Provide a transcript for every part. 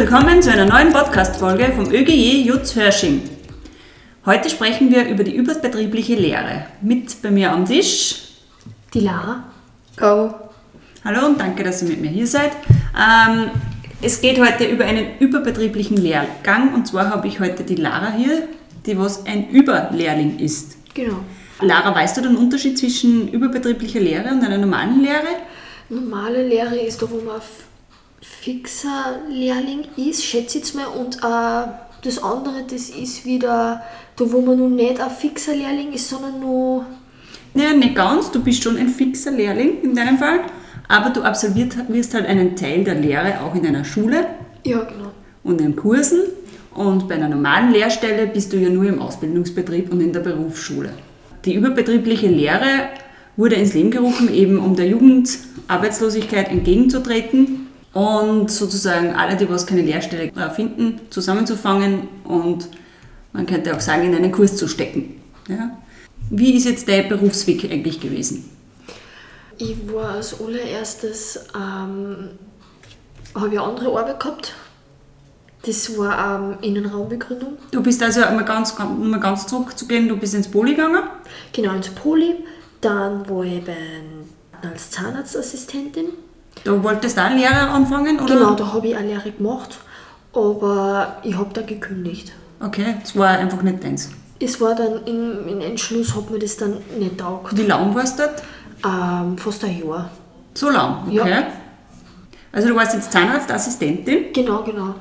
willkommen zu einer neuen Podcast-Folge vom ÖGJ Jutz Hörsching. Heute sprechen wir über die überbetriebliche Lehre. Mit bei mir am Tisch Die Lara. Go. Hallo und danke, dass ihr mit mir hier seid. Ähm, es geht heute über einen überbetrieblichen Lehrgang und zwar habe ich heute die Lara hier, die was ein Überlehrling ist. Genau. Lara, weißt du den Unterschied zwischen überbetrieblicher Lehre und einer normalen Lehre? Normale Lehre ist da, wo man fixer Lehrling ist, schätze ich jetzt mal. Und äh, das andere, das ist wieder da, wo man nun nicht ein fixer Lehrling ist, sondern nur. Ja, nicht ganz. Du bist schon ein fixer Lehrling in deinem Fall, aber du absolviert, wirst halt einen Teil der Lehre auch in einer Schule Ja, genau. und in Kursen. Und bei einer normalen Lehrstelle bist du ja nur im Ausbildungsbetrieb und in der Berufsschule. Die überbetriebliche Lehre wurde ins Leben gerufen, eben um der Jugendarbeitslosigkeit entgegenzutreten und sozusagen alle, die was keine Lehrstelle äh, finden, zusammenzufangen und man könnte auch sagen, in einen Kurs zu stecken. Ja? Wie ist jetzt dein Berufsweg eigentlich gewesen? Ich war als allererstes, ähm, habe ich eine andere Arbeit gehabt. Das war ähm, Innenraumbegründung. Du bist also, um mal ganz, um mal ganz zurückzugehen, du bist ins Poli gegangen. Genau, ins Poli. Dann war ich bei, als Zahnarztassistentin. Da wolltest du auch Lehrer anfangen, oder? Genau, da habe ich eine Lehre gemacht, aber ich habe da gekündigt. Okay, das war einfach nicht deins. Es war dann im, im Entschluss, hat mir das dann nicht taugt. Wie lang warst du dort? Ähm, fast ein Jahr. So lang, okay. Ja. Also du warst jetzt Zahnarztassistentin. Genau, genau.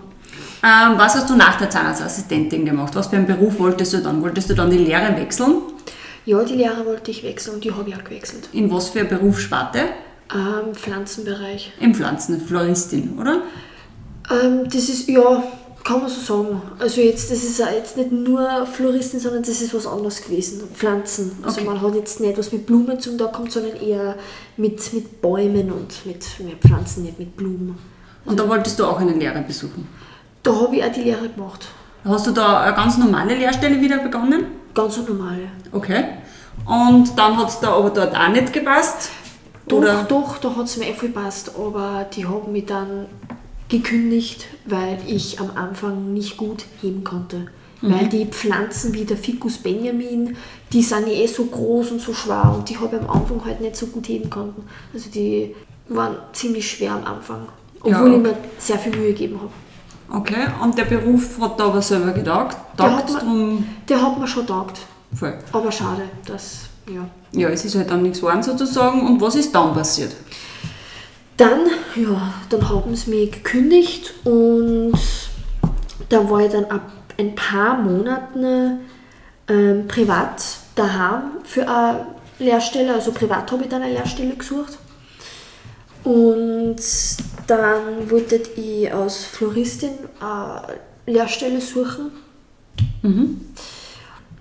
Ähm, was hast du nach der Zahnarztassistentin gemacht? Was für einen Beruf wolltest du dann? Wolltest du dann die Lehre wechseln? Ja, die Lehre wollte ich wechseln und die habe ich auch gewechselt. In was für eine Berufssparte? Ähm, Pflanzenbereich. Im Pflanzen, Floristin, oder? Ähm, das ist, ja, kann man so sagen. Also jetzt, das ist jetzt nicht nur Floristen, sondern das ist was anderes gewesen. Pflanzen. Also Okay. man hat jetzt nicht was mit Blumen zum Tag kommt, sondern eher mit, mit Bäumen und mit mehr Pflanzen, nicht mit Blumen. Und da wolltest du auch eine Lehre besuchen. Da habe ich auch die Lehre gemacht. Hast du da eine ganz normale Lehrstelle wieder begonnen? Ganz normale. Okay. Und dann hat es da aber dort auch nicht gepasst? Doch, Oder? doch, da hat es mir eh viel gepasst, aber die haben mich dann gekündigt, weil ich am Anfang nicht gut heben konnte. Weil die Pflanzen wie der Ficus Benjamin, die sind ja eh so groß und so schwer und die habe ich am Anfang halt nicht so gut heben konnten. Also die waren ziemlich schwer am Anfang, obwohl Ja, ich okay. mir sehr viel Mühe gegeben habe. Okay, und der Beruf hat da aber selber gedacht. Der hat, mir, der hat mir schon taugt, voll. aber schade, dass, ja. Ja, es ist halt dann nichts geworden sozusagen. Und was ist dann passiert? Dann, ja, dann haben sie mich gekündigt und da war ich dann ab ein paar Monaten ähm, privat daheim für eine Lehrstelle, also privat habe ich dann eine Lehrstelle gesucht. Und dann wollte ich als Floristin eine Lehrstelle suchen.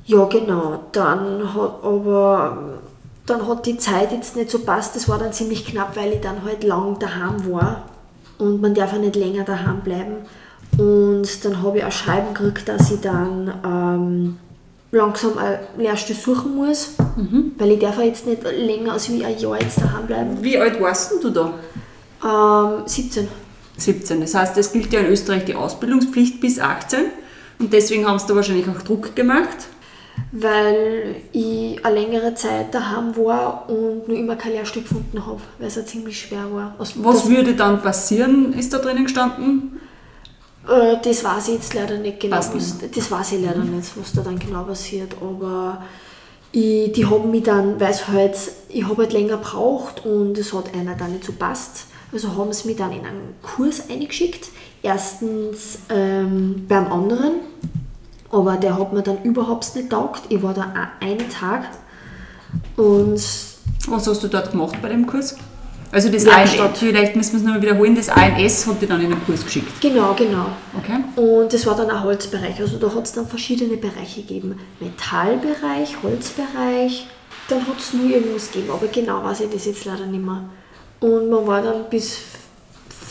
Ja, genau. Dann hat aber dann hat die Zeit jetzt nicht so passt. Das war dann ziemlich knapp, weil ich dann halt lang daheim war und man darf ja nicht länger daheim bleiben. Und dann habe ich ein Schreiben gekriegt, dass ich dann ähm, langsam eine Lehrstelle suchen muss, weil ich darf ja jetzt nicht länger als wie ein Jahr jetzt daheim bleiben. Wie alt warst denn du da? Ähm, 17. 17. Das heißt, es gilt ja in Österreich die Ausbildungspflicht bis 18. Und deswegen haben sie da wahrscheinlich auch Druck gemacht. Weil ich eine längere Zeit daheim war und nur immer kein Lehrstück gefunden habe, weil es auch ziemlich schwer war. Also Was würde dann passieren, ist da drinnen gestanden? äh, das weiß ich jetzt leider nicht genau. Was, das weiß ich leider nicht, was da dann genau passiert. Aber ich, die haben mich dann, weil es halt, ich habe halt länger gebraucht und es hat einer dann nicht so passt. Also haben sie mich dann in einen Kurs eingeschickt. Erstens ähm, beim anderen, aber der hat mir dann überhaupt nicht taugt. Ich war da a- einen Tag und Was hast du dort gemacht bei dem Kurs? Also das. ANS, vielleicht müssen wir es nochmal wiederholen, das ANS hat dich dann in den Kurs geschickt. genau, genau. Okay. Und das war dann ein Holzbereich. Also da hat es dann verschiedene Bereiche gegeben. Metallbereich, Holzbereich. Dann hat es nur irgendwas gegeben, aber genau weiß ich das jetzt leider nicht mehr. Und man war dann bis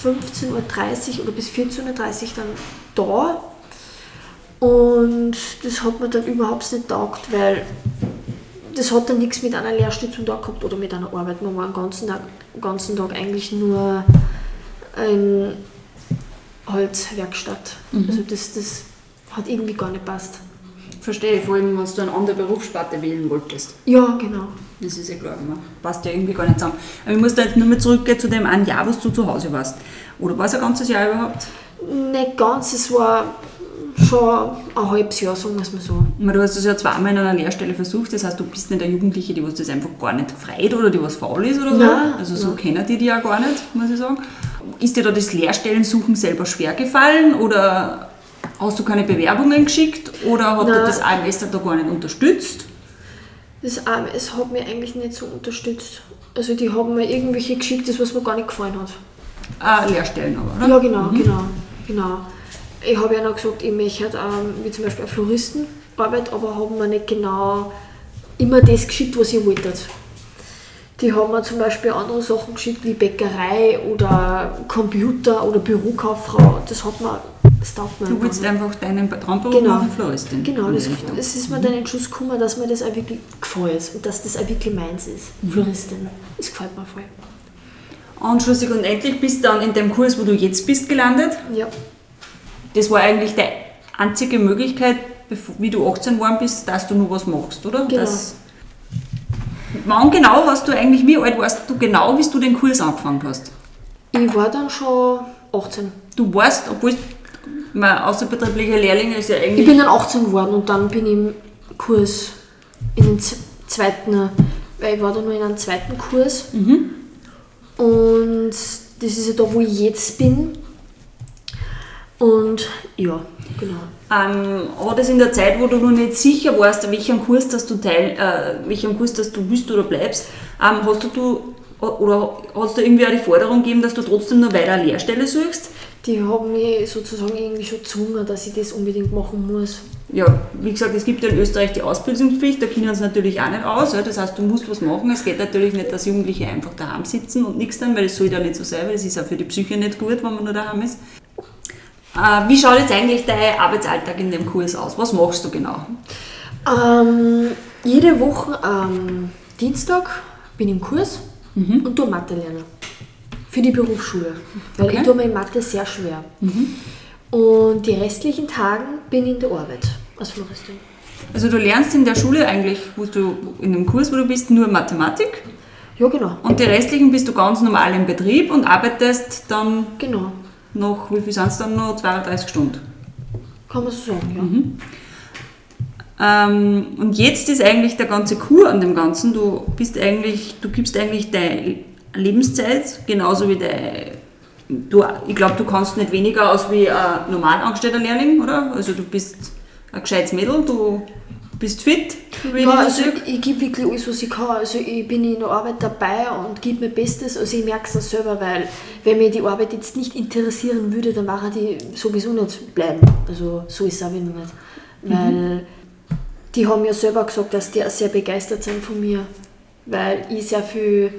15.30 Uhr oder bis 14.30 Uhr dann da. Und das hat mir dann überhaupt nicht taugt, weil das hat dann nichts mit einer Lehrstelle zu tun gehabt oder mit einer Arbeit. Man war den ganzen Tag, ganzen Tag eigentlich nur ein Holzwerkstatt. Mhm. Also das, das hat irgendwie gar nicht passt. Verstehe, vor allem, wenn du eine andere Berufssparte wählen wolltest. Ja, genau. Das ist ja klar, man passt ja irgendwie gar nicht zusammen. Aber ich muss da jetzt nur mal zurückgehen zu dem einen Jahr, was du zu Hause warst. Oder war es ein ganzes Jahr überhaupt? Nicht ganz, es war schon ein halbes Jahr, sagen wir es mal so. Du hast es ja zweimal in einer Lehrstelle versucht, das heißt, du bist nicht eine Jugendliche, die was das einfach gar nicht freut oder die was faul ist oder so. Nein, also so nein. kennen die die ja gar nicht, muss ich sagen. Ist dir da das Lehrstellensuchen selber schwer gefallen oder hast du keine Bewerbungen geschickt oder hat dir das AMS da gar nicht unterstützt? Das AMS hat mir eigentlich nicht so unterstützt. Also die haben mir irgendwelche geschickt, das was mir gar nicht gefallen hat. Äh, Lehrstellen aber, oder? Ja, genau, genau, genau. Ich habe ja noch gesagt, ich möchte ähm, wie zum Beispiel eine Floristenarbeit, aber haben mir nicht genau immer das geschickt, was ich wollte. Die haben mir zum Beispiel andere Sachen geschickt, wie Bäckerei oder Computer oder Bürokauffrau. Das hat mir, das taugt mir Du willst nicht. einfach deinen Traumberuf Genau. machen, Floristin. Genau, in das, das ist mir dann Entschluss gekommen, dass mir das auch wirklich gefällt und dass das auch wirklich meins ist. Floristin. Das gefällt mir voll. Und schlussendlich und endlich bist du dann in dem Kurs, wo du jetzt bist, gelandet. Ja. Das war eigentlich die einzige Möglichkeit, wie du 18 geworden bist, dass du nur was machst, oder? Genau. Das, wann genau hast du eigentlich, wie alt warst du genau, bis du den Kurs angefangen hast? Ich war dann schon 18. Du warst, obwohl mein außerbetrieblicher Lehrling ist ja Ich eigentlich. bin dann 18 geworden und dann bin ich im Kurs, in den zweiten, weil ich war dann nur in einem zweiten Kurs. Und das ist ja da, wo ich jetzt bin. Und ja, genau. Ähm, hat es in der Zeit, wo du noch nicht sicher warst, welchen Kurs, dass du teil, äh, welchen Kurs, dass du bist oder bleibst, ähm, hast du, du oder hast du irgendwie auch die Forderung gegeben, dass du trotzdem noch weiter eine Lehrstelle suchst? Die haben mich sozusagen irgendwie schon gezwungen, dass ich das unbedingt machen muss. Ja, wie gesagt, es gibt ja in Österreich die Ausbildungspflicht, da kennen uns natürlich auch nicht aus. Ja. Das heißt, du musst was machen. Es geht natürlich nicht, dass Jugendliche einfach daheim sitzen und nichts tun, weil es soll ja nicht so sein, weil es ist auch für die Psyche nicht gut, wenn man nur daheim ist. Äh, wie schaut jetzt eigentlich dein Arbeitsalltag in dem Kurs aus? Was machst du genau? Ähm, jede Woche am Dienstag bin ich im Kurs und tue Mathe lernen. Für die Berufsschule. Weil Okay. ich tue mir in Mathe sehr schwer. Und die restlichen Tagen bin ich in der Arbeit als Floristin. Also du lernst in der Schule eigentlich, wo du in dem Kurs, wo du bist, nur Mathematik Ja, genau. und die restlichen bist du ganz normal im Betrieb und arbeitest dann Genau. Noch, wie viel sind es dann noch? 32 Stunden. Kann man so sagen, Ähm, und jetzt ist eigentlich der ganze Kur an dem Ganzen. Du bist eigentlich, du gibst eigentlich deine Lebenszeit, genauso wie deine. Du, ich glaube, du kannst nicht weniger aus wie ein normal angestellter Lehrling, oder? Also du bist ein gescheites Mädel, du bist fit, so wie ja. Also ich, ich gebe wirklich alles, was ich kann. Also ich bin in der Arbeit dabei und gebe mein Bestes. Also ich merke es auch selber, weil wenn mir die Arbeit jetzt nicht interessieren würde, dann wäre die sowieso nicht bleiben. Also so ist es auch wieder nicht. Weil die haben ja selber gesagt, dass die auch sehr begeistert sind von mir, weil ich sehr viel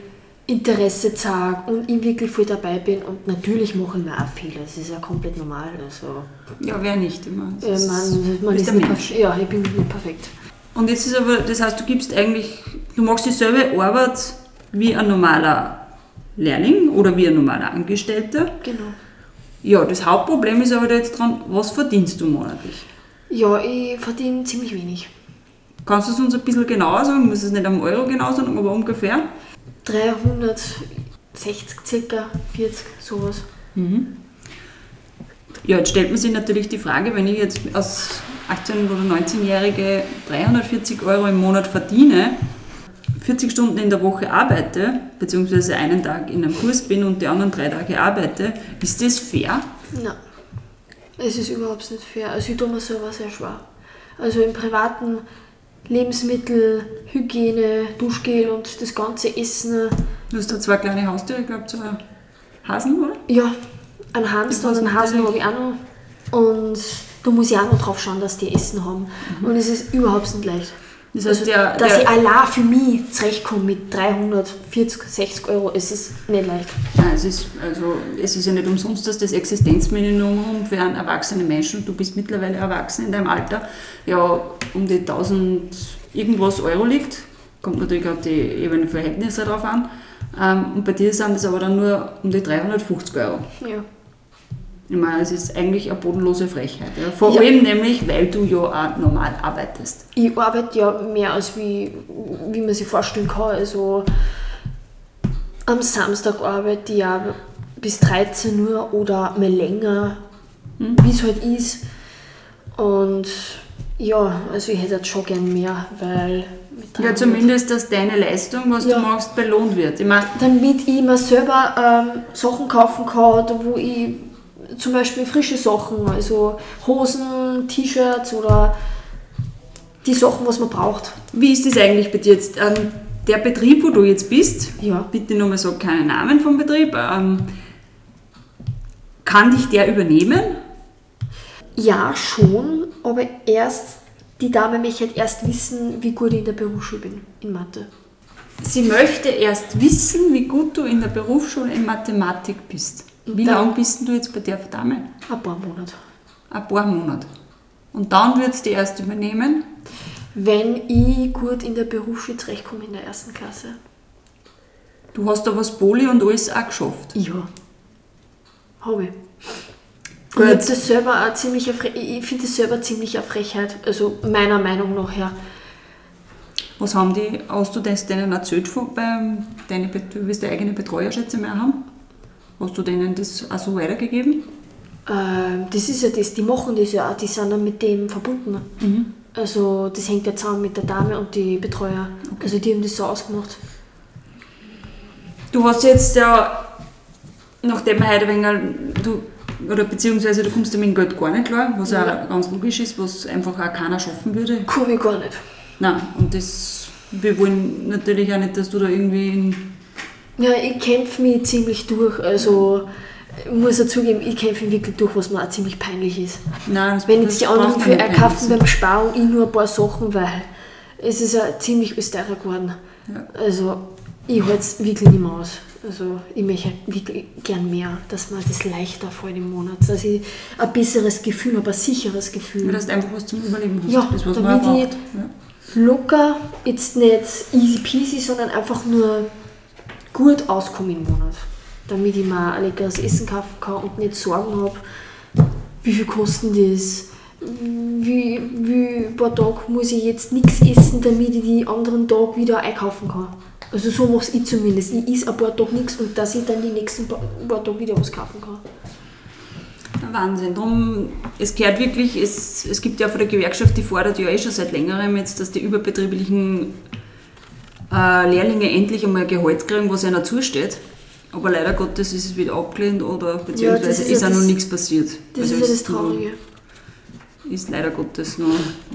Interesse zeige und ich wirklich voll dabei bin. Und natürlich mache ich mir auch Fehler, das ist ja komplett normal. Also, Ja, wer nicht immer. äh, man, man ist ein nicht Mensch. perf- Ja, ich bin nicht perfekt. Und jetzt ist aber, das heißt, du gibst eigentlich, du machst dieselbe Arbeit wie ein normaler Lehrling oder wie ein normaler Angestellter. Genau. Ja, das Hauptproblem ist aber da jetzt dran, was verdienst du monatlich? Ja, ich verdiene ziemlich wenig. Kannst du es uns ein bisschen genauer sagen? Muss es nicht am Euro genau sagen, aber ungefähr? 360 circa, 40, sowas. Ja, jetzt stellt man sich natürlich die Frage, wenn ich jetzt als 18- oder 19-Jährige 340 Euro im Monat verdiene, 40 Stunden in der Woche arbeite, beziehungsweise einen Tag in einem Kurs bin und die anderen drei Tage arbeite, ist das fair? Nein, es ist überhaupt nicht fair. Also ich tue mir selber sehr schwer. Also im privaten Lebensmittel, Hygiene, Duschgel und das ganze Essen. Du hast da zwei kleine Haustiere, ich glaube zwei Hasen, oder? Ja, einen Hamster und einen Hasen habe ich auch noch. Und da muss ich auch noch drauf schauen, dass die Essen haben. Und es ist überhaupt nicht leicht. Das heißt, Also, der, dass der, ich allein für mich zurechtkomme mit 340, 60 Euro, es ist nicht leicht. Nein, es ist, also, es ist ja nicht umsonst, dass das Existenzminimum für einen erwachsenen Menschen, du bist mittlerweile erwachsen in deinem Alter, ja um die 1000 irgendwas Euro liegt. Kommt natürlich auf die eben Verhältnisse drauf an. Ähm, und bei dir sind es aber dann nur um die 350 Euro. Ja. Ich meine, es ist eigentlich eine bodenlose Frechheit. Ja. Vor Ja. allem nämlich, weil du ja auch normal arbeitest. Ich arbeite ja mehr als wie, wie man sich vorstellen kann. Also am Samstag arbeite ich ja bis 13 Uhr oder mal länger, wie es halt ist. Und ja, also ich hätte jetzt schon gern mehr, weil Ja, 300 zumindest, dass deine Leistung, was Ja. du machst, belohnt wird. Ich meine, damit ich mir selber ähm, Sachen kaufen kann, da wo ich zum Beispiel frische Sachen, also Hosen, T-Shirts oder die Sachen, was man braucht. wie ist das eigentlich bei dir jetzt? Ähm, der Betrieb, wo du jetzt bist, Ja. bitte nur mal sag keinen Namen vom Betrieb, ähm, kann dich der übernehmen? Ja, schon, aber erst, die Dame möchte halt erst wissen, wie gut ich in der Berufsschule bin, in Mathe. Sie möchte erst wissen, wie gut du in der Berufsschule in Mathematik bist. Wie lange bist du jetzt bei der Dame? Ein paar Monate. Ein paar Monate. Und dann wird es die erst übernehmen. Wenn ich gut in der Berufsschule zurechtkomme in der ersten Klasse. Du hast da was Poli und alles auch geschafft. Ja. Habe ich. Gut. Ich, das selber auch ziemlich ich finde das selber ziemlich eine Frechheit, also meiner Meinung nach her. Was haben die, hast du das denen erzählt, von, beim, deine, du wirst ja eigene Betreuer, schätze ich mal, haben? Hast du denen das auch so weitergegeben? Ähm, das ist ja das, die machen das ja auch, die sind dann mit dem verbunden. Also das hängt ja zusammen mit der Dame und die Betreuer. Also die haben das so ausgemacht. Du hast jetzt ja, nachdem wir heute ein wenig, du, oder beziehungsweise du kommst ja mit dem Geld gar nicht klar, was ja Ja. auch ganz logisch ist, was einfach auch keiner schaffen würde. Komme ich gar nicht. Nein, und das, wir wollen natürlich auch nicht, dass du da irgendwie in, Ja, ich kämpfe mich ziemlich durch. Also ich muss ja zugeben, ich kämpfe mich wirklich durch, was mir auch ziemlich peinlich ist. nein, Wenn jetzt die anderen man einkaufen sein. beim Spar und ich nur ein paar Sachen, weil es ist ja ziemlich österreicher geworden. Ja. Also ich halte es wirklich nicht mehr aus. Also ich möchte wirklich gern mehr, dass man das leichter fällt im Monat. Dass ich ein besseres Gefühl habe, ein sicheres Gefühl. Du einfach was zum Überleben hast. Ja, das, was man damit auch ich-. Ja. Locker, jetzt nicht easy peasy, sondern einfach nur gut auskommen im Monat. Damit ich mir ein leckeres Essen kaufen kann und nicht Sorgen habe, wie viel kostet das, wie, wie paar Tage muss ich jetzt nichts essen, damit ich die anderen Tage wieder einkaufen kann. Also so mache ich zumindest. Ich esse ein paar Tage nichts und dass ich dann die nächsten paar, paar Tage wieder was kaufen kann. Wahnsinn. Drum, es gehört wirklich, es, es gibt ja von der Gewerkschaft, die fordert ja eh schon seit längerem jetzt, dass die überbetrieblichen äh, Lehrlinge endlich einmal Gehalt kriegen, was ihnen zusteht. Aber leider Gottes ist es wieder abgelehnt oder beziehungsweise das ist, ist ja auch noch nichts passiert. Das Also ist ja das Traurige. Ist leider Gottes noch,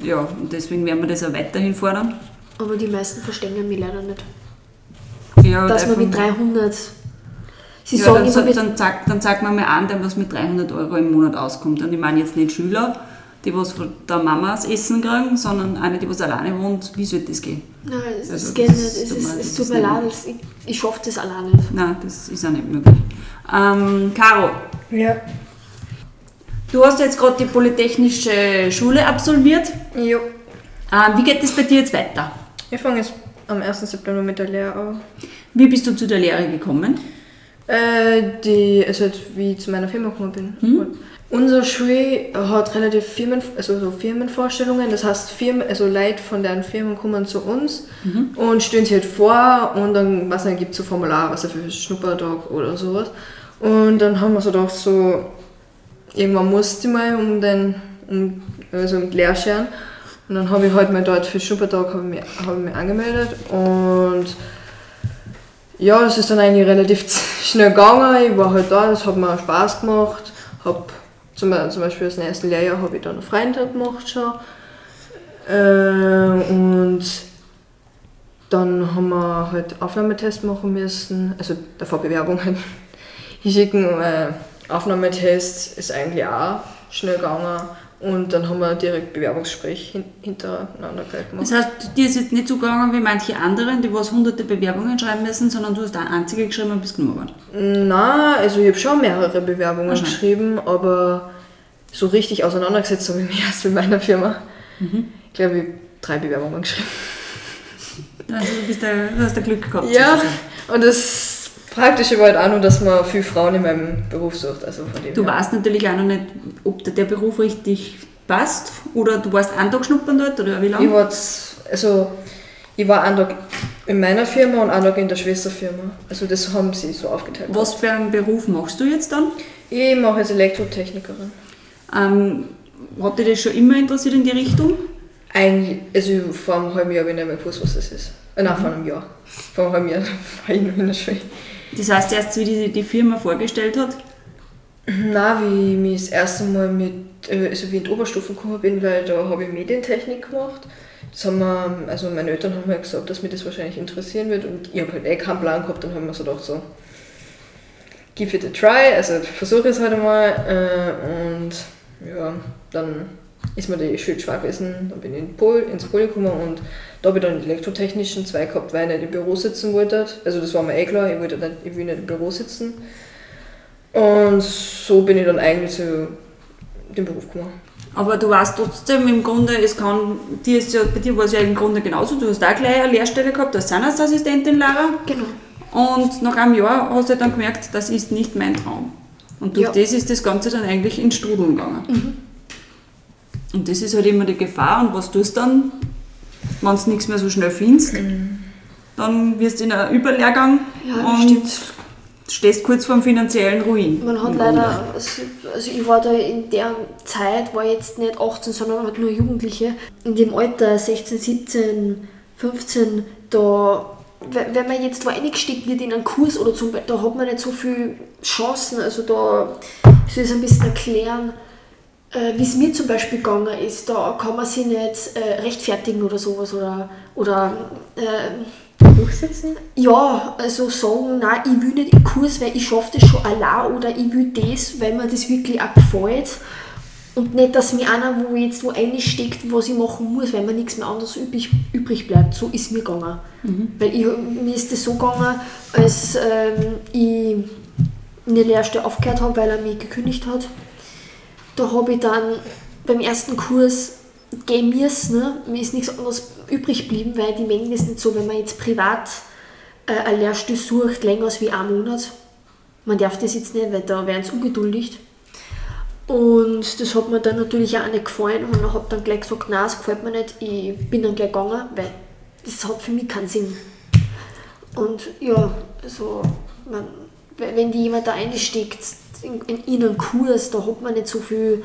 ja, und deswegen werden wir das auch weiterhin fordern. Aber die meisten verstehen mich leider nicht. Ja, dass man mit 300. Sie ja, sagen dann, immer dann, sagt, dann sagt man mal an, was mit 300 Euro im Monat auskommt. Und ich meine jetzt nicht Schüler, die was von der Mama das Essen kriegen, sondern eine, die was alleine wohnt. Wie soll das gehen? Nein, es, Also geht das nicht. Es, tut ist, mir- es das tut mir leid. Ich, ich schaffe das alleine nicht. Nein, das ist auch nicht möglich. Ähm, Caro, Ja. du hast jetzt gerade die Polytechnische Schule absolviert. Jo. Ähm, wie geht es bei dir jetzt weiter? Ich fange jetzt am 1. September mit der Lehre an. Wie bist du zu der Lehre gekommen? Äh, die, also wie ich zu meiner Firma gekommen bin. Hm? Unsere Schule hat relativ Firmen, also so Firmenvorstellungen, das heißt Firmen, also Leute von deren Firmen kommen zu uns und stellen sich halt vor und dann, was dann gibt es so Formular, was für Schnuppertag oder sowas. Und dann haben wir so gedacht, so, irgendwann musste ich mal um den, um, also um die Lehrschein. Und dann habe ich halt mal dort für Schnuppertag habe ich habe ich mich angemeldet und ja, das ist dann eigentlich relativ schnell gegangen. Ich war halt da, das hat mir Spaß gemacht. Hab zum, zum Beispiel das erste Lehrjahr habe ich dann einen Freitag gemacht schon. Äh, und dann haben wir halt Aufnahmetest machen müssen, also davor Bewerbung halt hinschicken. Äh, Aufnahmetest ist eigentlich auch schnell gegangen. Und dann haben wir direkt Bewerbungsgespräch hin, hintereinander gleich gemacht. Das heißt, dir ist jetzt nicht so gegangen wie manche anderen, die was hunderte Bewerbungen schreiben müssen, sondern du hast eine einzige geschrieben und bist genommen worden. Na, also ich habe schon mehrere Bewerbungen Aha. geschrieben, aber so richtig auseinandergesetzt habe ich mich erst mit meiner Firma. Ich glaube, ich habe drei Bewerbungen geschrieben. Also du, bist da, du hast da Glück gehabt. Ja, und das Praktische war halt auch nur, dass man viele Frauen in meinem Beruf sucht. Also von dem Du her. weißt natürlich auch noch nicht, ob der Beruf richtig passt oder du warst einen Tag schnuppern dort oder wie Ich lange? war, z- also, ich war einen Tag in meiner Firma und einen Tag in der Schwesterfirma. Also das haben sie so aufgeteilt. Was für einen Beruf machst du jetzt dann? Ich mache als Elektrotechnikerin. Ähm, hat dich das schon immer interessiert in die Richtung? Eigentlich, also vor einem halben Jahr habe ich nicht mehr gewusst, was das ist. Äh, nein, vor einem Jahr. Vor einem halben Jahr war ich noch in der Schule. Das heißt, erst wie die, die Firma vorgestellt hat, Nein, wie ich mich das erste Mal mit, äh, also wie in die Oberstufen gekommen bin, weil da habe ich Medientechnik gemacht. Das haben wir, also meine Eltern haben mir gesagt, dass mich das wahrscheinlich interessieren wird und ich habe halt eh keinen Plan gehabt, dann haben wir so gedacht so, give it a try, also versuche es halt einmal äh, und ja, dann ist mir die Schule schwer gewesen, dann bin ich in Pol, ins Pol gekommen und da habe ich dann den elektrotechnischen zwei gehabt, weil ich nicht im Büro sitzen wollte. Also das war mir eh klar, ich, wollte nicht, ich will nicht im Büro sitzen. Und so bin ich dann eigentlich zu dem Beruf gekommen. aber du weißt trotzdem im Grunde, es kann, dir ist ja, bei dir war es ja im Grunde genauso, du hast auch gleich eine Lehrstelle gehabt als Zahnarztassistentin, Lara. Genau. Und nach einem Jahr hast du dann gemerkt, das ist nicht mein Traum. Und durch Ja. das ist das Ganze dann eigentlich ins Strudeln gegangen. Und das ist halt immer die Gefahr. Und was tust du dann, wenn du nichts mehr so schnell findest? Dann wirst du in einen Überlehrgang Ja, und stimmt. stehst kurz vor dem finanziellen Ruin. Man hat leider, also also ich war da in der Zeit, war jetzt nicht 18, sondern halt nur Jugendliche. In dem Alter 16, 17, 15, da, we- wenn man jetzt wo eingestiegen wird in einen Kurs oder zum Beispiel, da hat man nicht so viele Chancen. Also da soll ich es ein bisschen erklären, äh, wie es mir zum Beispiel gegangen ist. Da kann man sich nicht äh, rechtfertigen oder sowas oder, oder äh, Durchsetzen? ja, also sagen, nein, ich will nicht im Kurs, weil ich schaffe das schon allein oder ich will das, weil mir das wirklich auch gefällt. Und nicht, dass mir einer, wo jetzt wo einsteckt, was ich machen muss, weil mir nichts mehr anderes übrig, übrig bleibt. So ist mir gegangen. Weil ich, mir ist das so gegangen, als ähm, ich in der Lehrstelle aufgehört habe, weil er mich gekündigt hat. Da habe ich dann beim ersten Kurs gehen müssen. Ne? Mir ist nichts anderes übrig geblieben, weil die mengen das nicht so, wenn man jetzt privat äh, eine Lehrstelle sucht, länger als wie einen Monat. Man darf das jetzt nicht, weil da werden sie ungeduldig. Und das hat mir dann natürlich auch nicht gefallen und habe dann gleich gesagt, nein, es gefällt mir nicht. Ich bin dann gleich gegangen, weil das hat für mich keinen Sinn. Und ja, also, man, wenn die jemand da einsteckt in, in, einen Kurs, da hat man nicht so viel,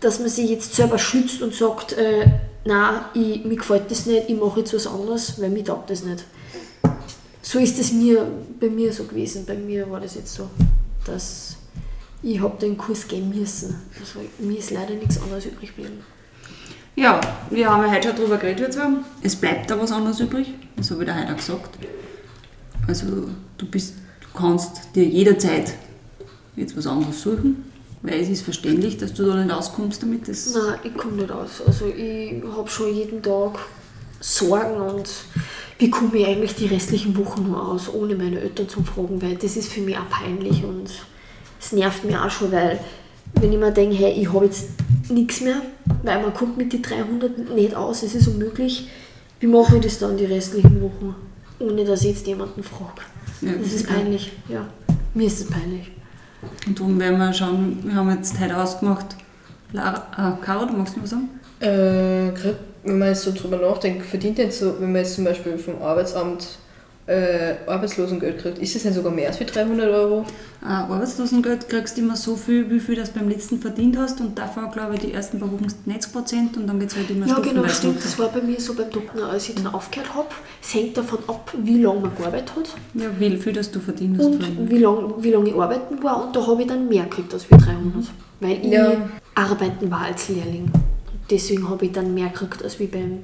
dass man sich jetzt selber schützt und sagt, äh, nein, ich, mir gefällt das nicht, ich mache jetzt was anderes, weil mir taugt das nicht. So ist es mir, bei mir so gewesen. Bei mir war das jetzt so, dass ich habe den Kurs gehen müssen. Also mir ist leider nichts anderes übrig geblieben. Ja, wir haben ja heute schon darüber geredet, zwei. Es bleibt da was anderes übrig. Das habe ich dir heute auch gesagt. Also, du, bist, du kannst dir jederzeit jetzt was anderes suchen, weil es ist verständlich, dass du da nicht auskommst damit. Das Nein, ich komme nicht aus. Also ich habe schon jeden Tag Sorgen und wie komme ich eigentlich die restlichen Wochen nur aus, ohne meine Eltern zu fragen, weil das ist für mich auch peinlich und es nervt mir auch schon, weil wenn ich mir denke, hey, ich habe jetzt nichts mehr, weil man kommt mit den 300 nicht aus, es ist unmöglich, wie mache ich das dann die restlichen Wochen, ohne dass ich jetzt jemanden frage? Ja, das ist peinlich, ja. Mir ist es peinlich. Und darum werden wir schauen, wir haben jetzt heute ausgemacht. Lara, äh, Caro, du magst was sagen? Äh, wenn man jetzt so drüber nachdenkt, verdient jetzt so, wenn man jetzt zum Beispiel vom Arbeitsamt äh, Arbeitslosengeld kriegt, ist das denn sogar mehr als wie 300 Euro? Äh, Arbeitslosengeld kriegst du immer so viel, wie viel du beim letzten verdient hast und davon, glaube ich, die ersten paar Wochen 90 Prozent und dann geht es halt immer Ja, genau, stimmt. Das war bei mir so beim Doktor, als ich dann aufgehört habe. Es hängt davon ab, wie lange man gearbeitet hat Ja, wie viel das du verdient hast. und wie lange wie lang ich arbeiten war. Und da habe ich dann mehr gekriegt als wie 300. Weil ich Ja. arbeiten war als Lehrling. Deswegen habe ich dann mehr gekriegt, als wie beim,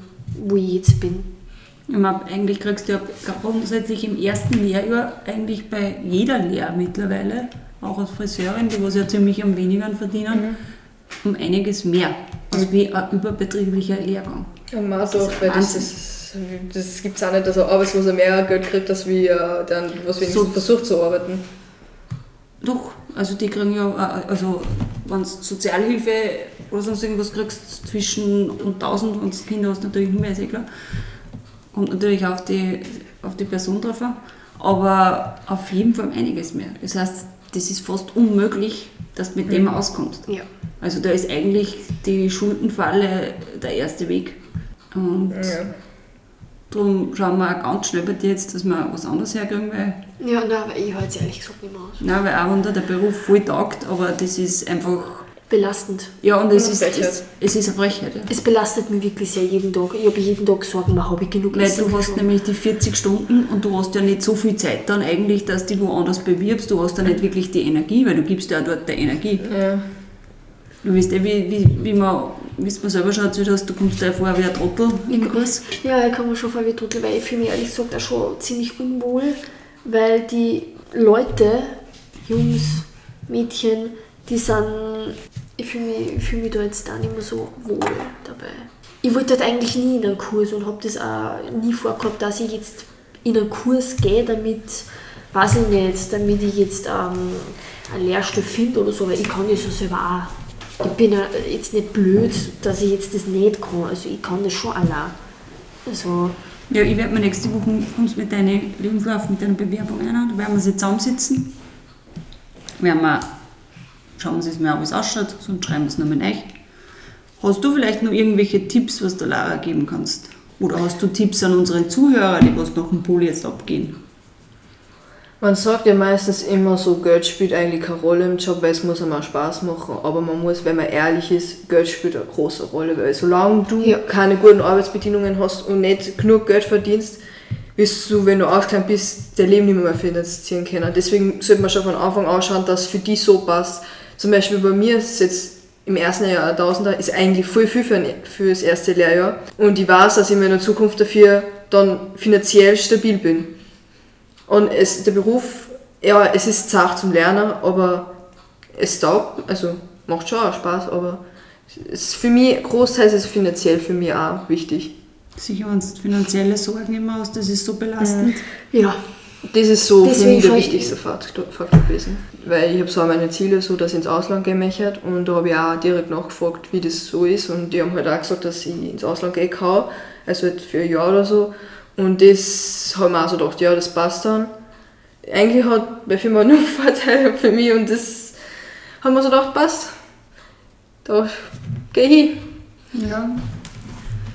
wo ich jetzt bin. Eigentlich kriegst du ja grundsätzlich im ersten Lehrjahr eigentlich bei jeder Lehre mittlerweile, auch als Friseurin, die was ja ziemlich am wenigeren verdienen, um einiges mehr als wie ein überbetrieblicher Lehrgang. Ja, doch, ist weil das, ist, das gibt es auch nicht, dass ein Arbeitsloser mehr Geld kriegt, als wie äh, dann, was wenigstens So- versucht zu arbeiten. Doch, also die kriegen ja, äh, also wenn du Sozialhilfe oder sonst irgendwas kriegst, zwischen und 1000, wenn du Kinder hast, natürlich nicht mehr, ist eh klar. Kommt natürlich auf die, auf die Person drauf an. aber auf jeden Fall einiges mehr. Das heißt, das ist fast unmöglich, dass du mit dem auskommst. Ja. Also da ist eigentlich die Schuldenfalle der erste Weg. Und Ja. darum schauen wir auch ganz schnell bei dir jetzt, dass wir was anderes herkriegen, weil, Ja, nein, aber ich halte es ehrlich gesagt nicht mehr aus. nein, weil auch wenn da der Beruf voll taugt, aber das ist einfach, Belastend. ja und es ist, Frechheit. es, ist eine Frechheit. Ja. Es belastet mich wirklich sehr jeden Tag. Ich habe jeden Tag Sorgen, habe ich genug Weil du hast nämlich die 40 Stunden und du hast ja nicht so viel Zeit dann eigentlich, dass du woanders bewirbst. Du hast ja nicht wirklich die Energie, weil du gibst ja auch dort die Energie. Ja. Du weißt ja, wie, wie, wie man, wie mir selber schon erzählt hast, du kommst dir vorher wie ein Trottel im Kurs. Ja, ich kann mir schon vor wie Trottel, weil ich fühle mich ehrlich gesagt auch schon ziemlich unwohl, weil die Leute, Jungs, Mädchen, die sind, ich fühle mich, ich fühl mich da jetzt auch nicht mehr so wohl dabei. Ich wollte halt eigentlich nie in einen Kurs und habe das auch nie vorgehabt, dass ich jetzt in einen Kurs gehe, damit, weiß ich nicht, damit ich jetzt ähm, eine Lehrstelle finde oder so, weil ich kann das ja selber auch. Ich bin ja jetzt nicht blöd, dass ich jetzt das nicht kann, also ich kann das schon allein. Also, Ja, ich werde mir nächste Woche kommst mit deinen Lebenslauf, mit deiner Bewerbung ein. Da werden wir sie zusammensitzen. Werden wir schauen wir uns das mal an, wie es ausschaut, sonst schreiben wir es nochmal rein. Hast du vielleicht noch irgendwelche Tipps, was der Lara geben kannst? Oder hast du Tipps an unsere Zuhörer, die was nach dem Poli jetzt abgehen? Man sagt ja meistens immer so, Geld spielt eigentlich keine Rolle im Job, weil es muss einem auch Spaß machen. Aber man muss, wenn man ehrlich ist, Geld spielt eine große Rolle, weil solange du Ja. keine guten Arbeitsbedingungen hast und nicht genug Geld verdienst, wirst du, wenn du ausgelernt bist, dein Leben nicht mehr finanzieren können. Deswegen sollte man schon von Anfang an schauen, dass es für die so passt. Zum Beispiel bei mir ist es jetzt im ersten Jahr ein Tausender, ist eigentlich voll viel für, ein, für das erste Lehrjahr. Und ich weiß, dass ich mir in der Zukunft dafür dann finanziell stabil bin. Und es, der Beruf, ja, es ist zart zum Lernen, aber es taugt, also macht schon auch Spaß, aber es ist für mich, großteils ist es finanziell für mich auch wichtig. Sicher, wenn du finanzielle Sorgen immer hast, das ist so belastend. ja, Das ist so für Deswegen mich der wichtigste Faktor gewesen. Weil ich habe so meine Ziele, so dass ich ins Ausland gehen möchte und da habe ich auch direkt nachgefragt, wie das so ist und die haben halt auch gesagt, dass ich ins Ausland gehen kann, also halt für ein Jahr oder so. Und das haben wir auch so gedacht, ja, das passt dann. Eigentlich hat bei Firma nur Vorteile für mich und das haben wir so gedacht, passt. Da geh ich hin. Ja.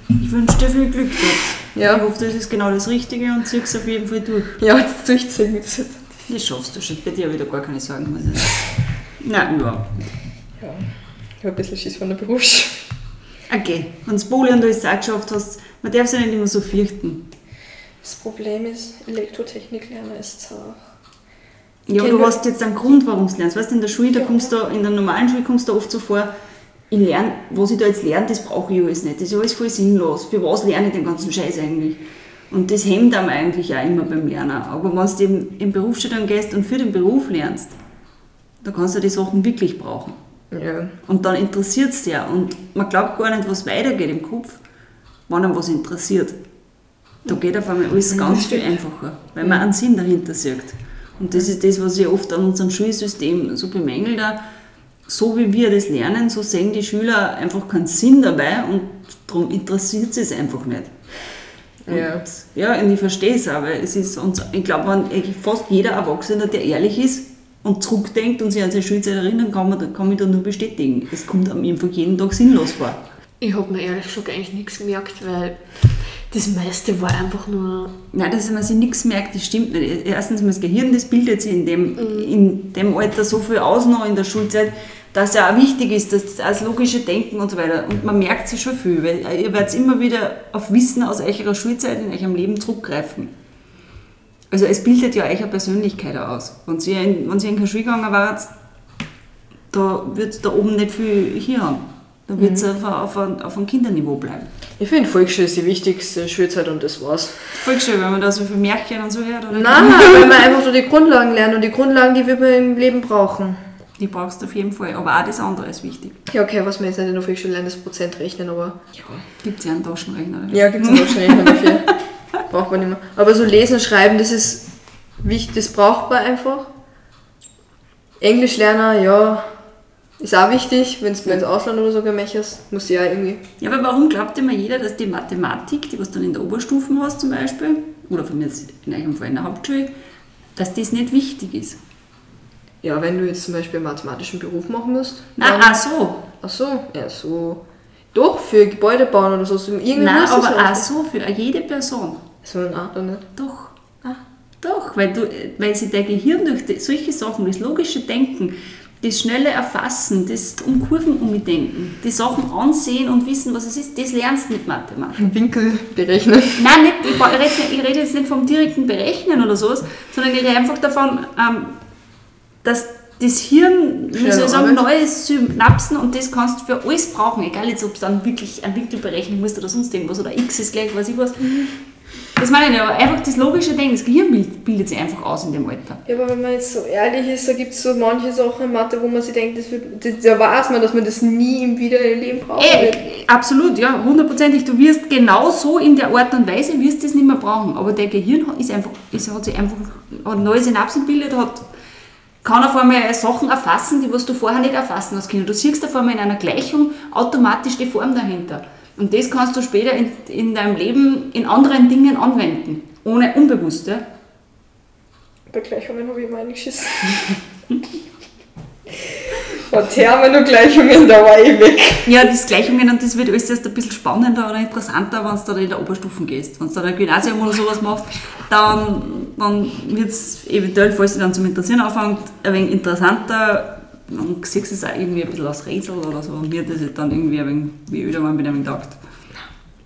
Ich wünsche dir viel Glück dort. Ja. Ich hoffe, das ist genau das Richtige und zieh es auf jeden Fall durch. Ja, jetzt durchziehen. Das Das schaffst du schon. Bei dir habe ich da gar keine Sorgen. Sagen. Nein, überhaupt nicht. Ja, ich habe ein bisschen Schiss von der Berufsschule. Okay, wenn du Poli und alles auch geschafft hast, man darf sich nicht immer so fürchten. Das Problem ist, Elektrotechnik lernen ist zart. Ja, du hast jetzt einen Grund, warum du lernst. Weißt du, in der Schule, da kommst du, in der normalen Schule kommst du oft so vor, ich lerne, was ich da jetzt lerne, das brauche ich alles nicht. Das ist alles voll sinnlos. Für was lerne ich den ganzen Scheiß eigentlich? Und das hemmt einem eigentlich auch immer beim Lernen. Aber wenn du im, im Berufsstudium gehst und für den Beruf lernst, da kannst du die Sachen wirklich brauchen. Ja. Und dann interessiert es dich auch. Und man glaubt gar nicht, was weitergeht im Kopf, wenn einem was interessiert. Da geht auf einmal alles ganz viel einfacher, weil man einen Sinn dahinter sieht. Und das ist das, was ich oft an unserem Schulsystem so bemängelt. So wie wir das lernen, so sehen die Schüler einfach keinen Sinn dabei und darum interessiert sie es einfach nicht. Ja. ja, und ich verstehe es weil es ist, uns, ich glaube, wenn fast jeder Erwachsene, der ehrlich ist und zurückdenkt und sich an seine Schulzeit erinnern kann, man, kann mich da nur bestätigen. Es kommt einem einfach jeden Tag sinnlos vor. ich habe mir ehrlich gesagt eigentlich nichts gemerkt, weil das meiste war einfach nur. Nein, dass man sich nichts merkt, das stimmt nicht. Erstens, das Gehirn, das bildet sich in dem, in dem Alter so viel aus noch in der Schulzeit, dass ja auch wichtig ist, dass das, logische Denken und so weiter. Und man merkt sich schon viel, weil ihr werdet immer wieder auf Wissen aus eurer Schulzeit in eurem Leben zurückgreifen. Also es bildet ja eure Persönlichkeit aus. Wenn ihr in, wenn ihr in keine Schule gegangen wart, da wird es da oben nicht viel hier haben. Da wird es auf, auf, ein- auf einem Kinderniveau bleiben. Ich finde, Volksschule ist die wichtigste Schulzeit und das war's. Voll schön, wenn man da so viel Märchen und so hört. Oder? Nein, weil man einfach so die Grundlagen lernt und die Grundlagen, die wird man im Leben brauchen. Die brauchst du auf jeden Fall, aber auch das andere ist wichtig. Ja, okay, was wir jetzt nicht in der Volksschule lernen, das Prozent rechnen, aber ja. Gibt es ja einen Taschenrechner dafür. Ja, gibt es auch schon Rechner dafür. Braucht man nicht mehr. Aber so lesen schreiben, das ist wichtig, das braucht man einfach. Englisch lernen, ja, ist auch wichtig, wenn du ins Ausland oder so gemächerst, muss ja irgendwie. Ja, aber warum glaubt immer jeder, dass die Mathematik, die was du dann in der Oberstufen hast zum Beispiel, oder von mir jetzt in eurem Fall in der Hauptschule, dass das nicht wichtig ist. Ja, wenn du jetzt zum Beispiel einen mathematischen Beruf machen musst. Na, dann- ach so. Ach so, ja, so. Doch, für Gebäude bauen oder so. so irgendwie Nein, aber auch so für jede Person. So ein Art, nicht? Doch. Doch, weil, du, weil sich dein Gehirn durch die, solche Sachen, das logische Denken, das schnelle Erfassen, das um Kurven umdenken, die Sachen ansehen und wissen, was es ist, das lernst du mit Mathematik. Winkel berechnen. Nein, nicht, ich, rede jetzt nicht, ich rede jetzt nicht vom direkten Berechnen oder sowas, sondern ich rede einfach davon, ähm, dass das Hirn, wie soll ich sagen, neues Synapsen und das kannst du für alles brauchen, egal jetzt, ob du dann wirklich einen Winkel berechnen musst oder sonst irgendwas oder x ist gleich, weiß ich was. Das meine ich nicht, aber einfach das logische Denken, das Gehirn bild- bildet sich einfach aus in dem Alter. Ja, aber wenn man jetzt so ehrlich ist, da gibt es so manche Sachen in Mathe, wo man sich denkt, das wird, das, da weiß man, dass man das nie im wiederim Leben brauchen wird. Ey, absolut, ja, hundertprozentig. Du wirst genau so in der Art und Weise wirst das nicht mehr brauchen. Aber der Gehirn hat- ist einfach, ist, hat sich einfach hat neue Synapsen gebildet, hat, kann auf einmal Sachen erfassen, die was du vorher nicht erfassen hast können. Du siehst auf einmal in einer Gleichung automatisch die Form dahinter. Und das kannst du später in, in deinem Leben in anderen Dingen anwenden, ohne unbewusst. Ja? Bei Gleichungen habe ich immer eingeschissen. War Thermogleichungen, da war ich weg. Ja, das Gleichungen und das wird alles erst ein bisschen spannender oder interessanter, wenn du da in der Oberstufen gehst. Wenn du da ein Gymnasium oder sowas machst, dann, dann wird es eventuell, falls dich dann zum Interessieren anfängt, ein wenig interessanter. Dann siehst du es auch irgendwie ein bisschen als Rätsel oder so und mir das jetzt dann irgendwie ein wenig, wie öder man mit einem gedacht.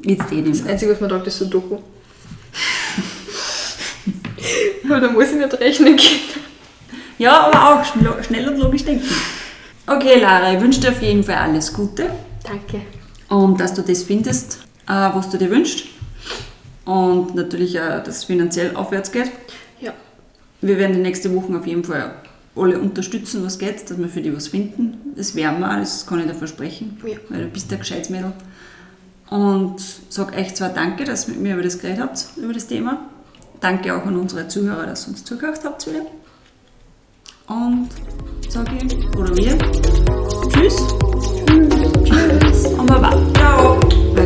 Jetzt eh nicht Das mehr. Einzige, was man sagt, ist so Doku. Weil da muss ich nicht rechnen können. Ja, aber auch schnell, schnell und logisch denken. Okay, Lara, ich wünsche dir auf jeden Fall alles Gute. Danke. und dass du das findest, äh, was du dir wünschst. Und natürlich auch, dass es finanziell aufwärts geht. Ja. Wir werden die nächste Woche auf jeden Fall alle unterstützen, was geht, dass wir für die was finden. Das werden wir, das kann ich dir versprechen, ja. weil du bist ein Gescheitsmädel. Und sag euch zwar danke, dass ihr mit mir über das geredet habt, über das Thema. Danke auch an unsere Zuhörer, dass ihr uns zugehört habt wieder. Und sag ihnen, oder wir, tschüss. Tschüss. tschüss. Und baba. Ciao. Bei